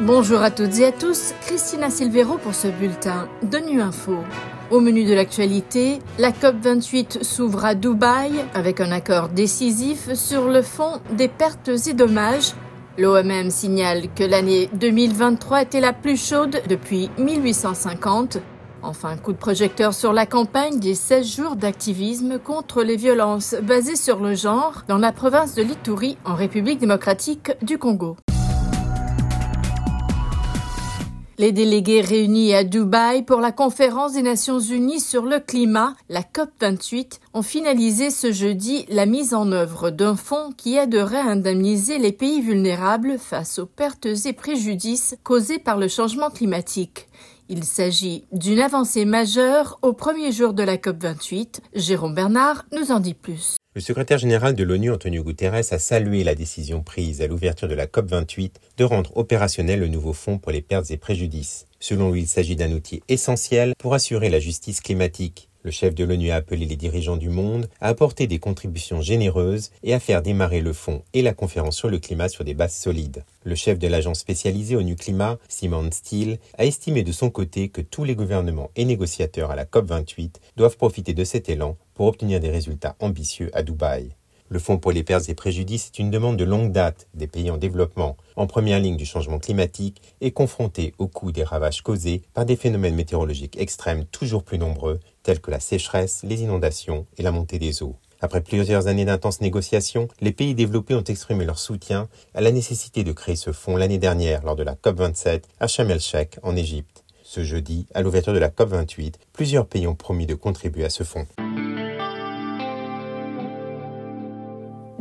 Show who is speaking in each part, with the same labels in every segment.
Speaker 1: Bonjour à toutes et à tous, Christina Silvero pour ce bulletin de Nu Info. Au menu de l'actualité, la COP28 s'ouvre à Dubaï avec un accord décisif sur le fond des pertes et dommages. L'OMM signale que l'année 2023 était la plus chaude depuis 1850. Enfin, coup de projecteur sur la campagne des 16 jours d'activisme contre les violences basées sur le genre dans la province de l'Ituri en République démocratique du Congo. Les délégués réunis à Dubaï pour la conférence des Nations Unies sur le climat, la COP28, ont finalisé ce jeudi la mise en œuvre d'un fonds qui aiderait à indemniser les pays vulnérables face aux pertes et préjudices causés par le changement climatique. Il s'agit d'une avancée majeure au premier jour de la COP28. Jérôme Bernard nous en dit plus.
Speaker 2: Le secrétaire général de l'ONU, Antonio Guterres, a salué la décision prise à l'ouverture de la COP28 de rendre opérationnel le nouveau fonds pour les pertes et préjudices. Selon lui, il s'agit d'un outil essentiel pour assurer la justice climatique. Le chef de l'ONU a appelé les dirigeants du monde à apporter des contributions généreuses et à faire démarrer le fonds et la conférence sur le climat sur des bases solides. Le chef de l'agence spécialisée ONU Climat, Simon Steele, a estimé de son côté que tous les gouvernements et négociateurs à la COP28 doivent profiter de cet élan pour obtenir des résultats ambitieux à Dubaï. Le Fonds pour les pertes et préjudices est une demande de longue date des pays en développement, en première ligne du changement climatique et confrontés au coût des ravages causés par des phénomènes météorologiques extrêmes toujours plus nombreux, tels que la sécheresse, les inondations et la montée des eaux. Après plusieurs années d'intenses négociations, les pays développés ont exprimé leur soutien à la nécessité de créer ce fonds l'année dernière lors de la COP27 à Sharm el-Sheikh en Égypte. Ce jeudi, à l'ouverture de la COP28, plusieurs pays ont promis de contribuer à ce fonds.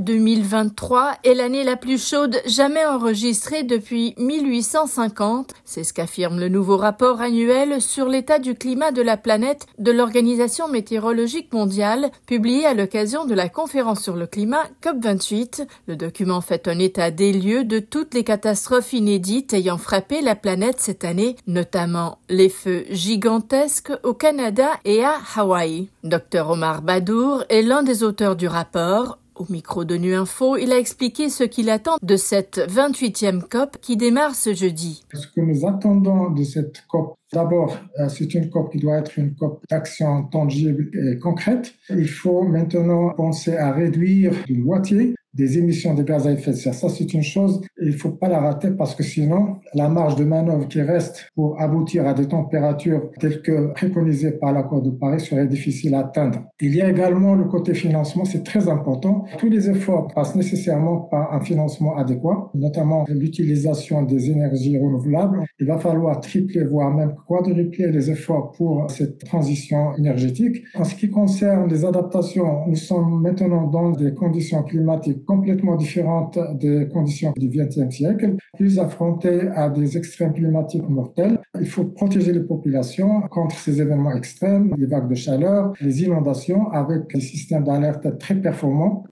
Speaker 1: 2023 est l'année la plus chaude jamais enregistrée depuis 1850. C'est ce qu'affirme le nouveau rapport annuel sur l'état du climat de la planète de l'Organisation météorologique mondiale, publié à l'occasion de la conférence sur le climat COP28. Le document fait un état des lieux de toutes les catastrophes inédites ayant frappé la planète cette année, notamment les feux gigantesques au Canada et à Hawaï. Dr Omar Badour est l'un des auteurs du rapport. Au micro de Nu Info, il a expliqué ce qu'il attend de cette 28e COP qui démarre ce jeudi.
Speaker 3: Ce que nous attendons de cette COP, d'abord, euh, c'est une COP qui doit être une COP d'action tangible et concrète. Il faut maintenant penser à réduire de moitié des émissions de gaz à effet de serre. Ça, c'est une chose, il ne faut pas la rater parce que sinon, la marge de manœuvre qui reste pour aboutir à des températures telles que préconisées par l'accord de Paris serait difficile à atteindre. Il y a également le côté financement, c'est très important. Tous les efforts passent nécessairement par un financement adéquat, notamment l'utilisation des énergies renouvelables. Il va falloir tripler, voire même quadrupler les efforts pour cette transition énergétique. En ce qui concerne les adaptations, nous sommes maintenant dans des conditions climatiques complètement différente des conditions du XXe siècle, plus affrontées à des extrêmes climatiques mortels. Il faut protéger les populations contre ces événements extrêmes, les vagues de chaleur, les inondations, avec des systèmes d'alerte très performants.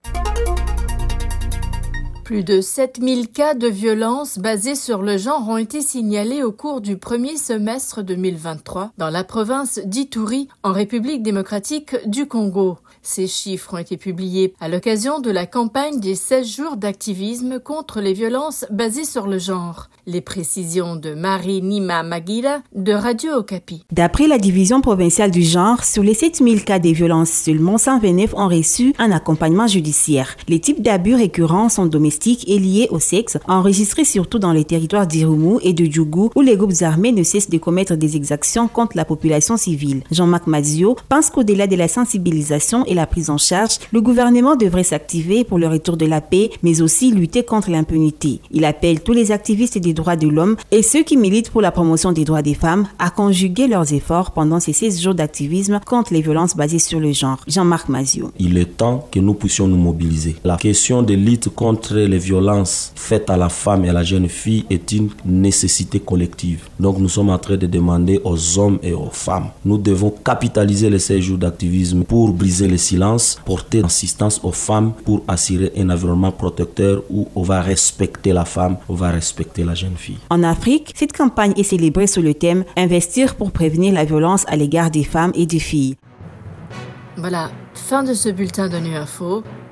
Speaker 1: Plus de 7000 cas de violence basés sur le genre ont été signalés au cours du premier semestre 2023 dans la province d'Ituri, en République démocratique du Congo. Ces chiffres ont été publiés à l'occasion de la campagne des 16 jours d'activisme contre les violences basées sur le genre. Les précisions de Marie Nima Magira de Radio Okapi.
Speaker 4: D'après la division provinciale du genre, sur les 7000 cas de violences, seulement 129 ont reçu un accompagnement judiciaire. Les types d'abus récurrents sont domestiques et liés au sexe, enregistrés surtout dans les territoires d'Irumu et de Djougou, où les groupes armés ne cessent de commettre des exactions contre la population civile. Jean-Marc Mazio pense qu'au-delà de la sensibilisation la prise en charge, le gouvernement devrait s'activer pour le retour de la paix, mais aussi lutter contre l'impunité. Il appelle tous les activistes des droits de l'homme et ceux qui militent pour la promotion des droits des femmes à conjuguer leurs efforts pendant ces 16 jours d'activisme contre les violences basées sur le genre. Jean-Marc Mazio.
Speaker 5: Il est temps que nous puissions nous mobiliser. La question de lutte contre les violences faites à la femme et à la jeune fille est une nécessité collective. Donc nous sommes en train de demander aux hommes et aux femmes. Nous devons capitaliser les 16 jours d'activisme pour briser les silence, porter assistance aux femmes pour assurer un environnement protecteur où on va respecter la femme, on va respecter la jeune fille.
Speaker 4: En Afrique, cette campagne est célébrée sous le thème Investir pour prévenir la violence à l'égard des femmes et des filles.
Speaker 1: Voilà, fin de ce bulletin de Nu Info.